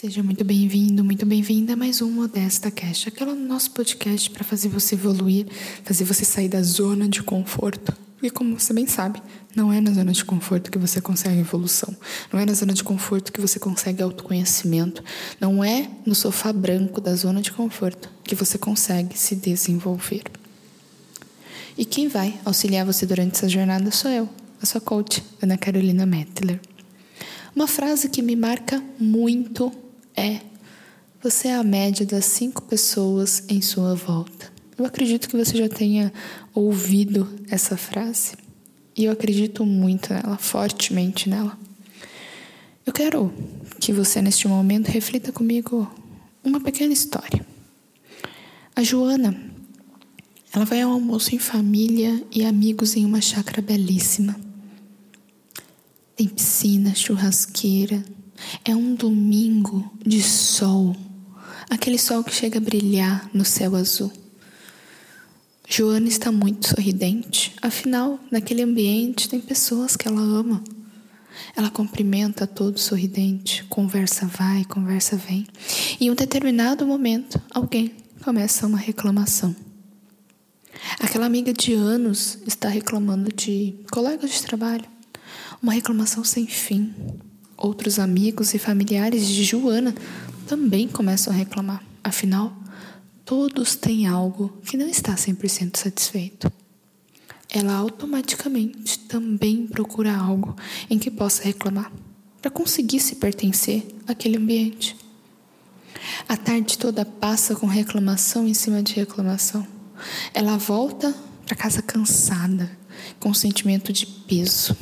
Seja muito bem-vindo, muito bem-vinda a mais um Modesta Cash, aquele nosso podcast para fazer você evoluir, fazer você sair da zona de conforto. E como você bem sabe, não é na zona de conforto que você consegue evolução, não é na zona de conforto que você consegue autoconhecimento, não é no sofá branco da zona de conforto que você consegue se desenvolver. E quem vai auxiliar você durante essa jornada sou eu, a sua coach, Ana Carolina Mettler. Uma frase que me marca muito é: você é a média das cinco pessoas em sua volta. Eu acredito que você já tenha ouvido essa frase e eu acredito muito nela, fortemente nela. Eu quero que você, neste momento, reflita comigo uma pequena história. A Joana, ela vai ao almoço em família e amigos em uma chácara belíssima. Tem piscina, churrasqueira, é um domingo de sol, aquele sol que chega a brilhar no céu azul. Joana está muito sorridente, afinal, naquele ambiente tem pessoas que ela ama. Ela cumprimenta todo sorridente, conversa vai, conversa vem. E em um determinado momento, alguém começa uma reclamação. Aquela amiga de anos está reclamando de colegas de trabalho, uma reclamação sem fim. Outros amigos e familiares de Joana também começam a reclamar. Afinal, todos têm algo que não está 100% satisfeito. Ela automaticamente também procura algo em que possa reclamar, para conseguir se pertencer àquele ambiente. A tarde toda passa com reclamação em cima de reclamação. Ela volta para casa cansada, com um sentimento de peso.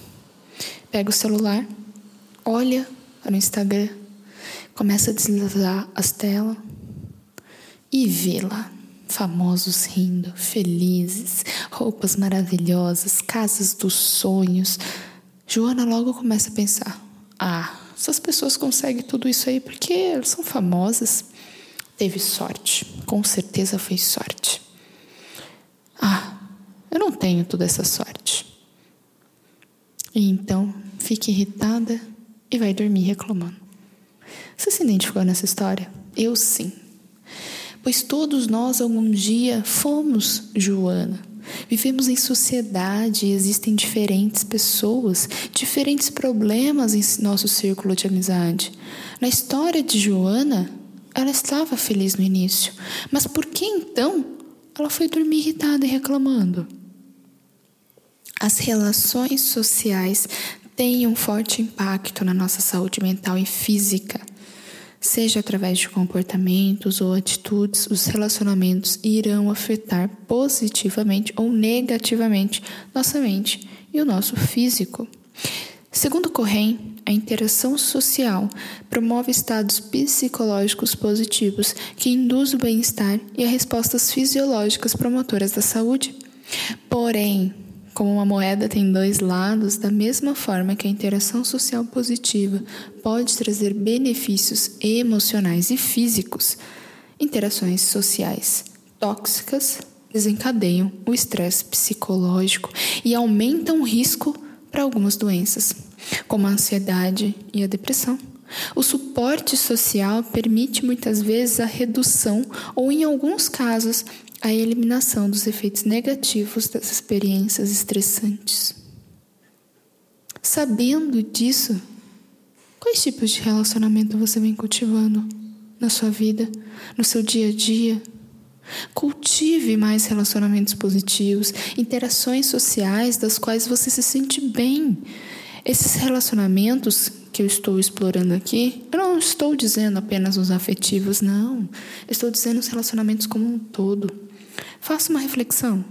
Pega o celular olha para o Instagram, começa a deslizar as telas e vê lá famosos rindo, felizes, roupas maravilhosas, casas dos sonhos. Joana logo começa a pensar: ah, essas pessoas conseguem tudo isso aí porque elas são famosas. Teve sorte, com certeza foi sorte. Ah, eu não tenho toda essa sorte. E então fica irritada e vai dormir reclamando. Você se identificou nessa história? Eu sim. Pois todos nós, algum dia, fomos Joana. Vivemos em sociedade, existem diferentes pessoas, diferentes problemas em nosso círculo de amizade. Na história de Joana, ela estava feliz no início, mas por que então ela foi dormir irritada e reclamando? As relações sociais tem um forte impacto na nossa saúde mental e física. Seja através de comportamentos ou atitudes, os relacionamentos irão afetar positivamente ou negativamente nossa mente e o nosso físico. Segundo Corrêa, a interação social promove estados psicológicos positivos que induzem o bem-estar e as respostas fisiológicas promotoras da saúde. Porém, como uma moeda tem dois lados, da mesma forma que a interação social positiva pode trazer benefícios emocionais e físicos, interações sociais tóxicas desencadeiam o estresse psicológico e aumentam o risco para algumas doenças, como a ansiedade e a depressão. O suporte social permite muitas vezes a redução ou, em alguns casos, a eliminação dos efeitos negativos das experiências estressantes. Sabendo disso, quais tipos de relacionamento você vem cultivando na sua vida, no seu dia a dia? Cultive mais relacionamentos positivos, interações sociais das quais você se sente bem. Esses relacionamentos que eu estou explorando aqui, eu não estou dizendo apenas os afetivos, não. estou dizendo os relacionamentos como um todo. Faça uma reflexão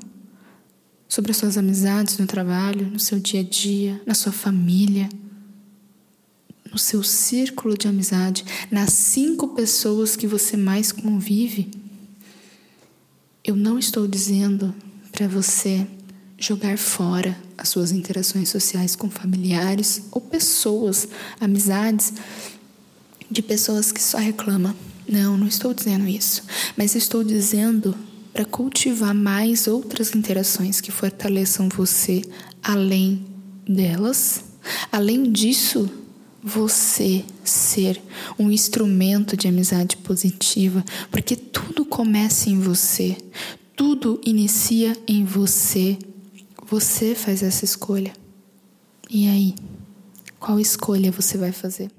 sobre as suas amizades no trabalho, no seu dia a dia, na sua família, no seu círculo de amizade, nas cinco pessoas que você mais convive. Eu não estou dizendo para você jogar fora as suas interações sociais com familiares ou pessoas, amizades de pessoas que só reclamam. Não, não estou dizendo isso. Mas estou dizendo para cultivar mais outras interações que fortaleçam você além delas. Além disso, você ser um instrumento de amizade positiva, porque tudo começa em você, tudo inicia em você. Você faz essa escolha. E aí, qual escolha você vai fazer?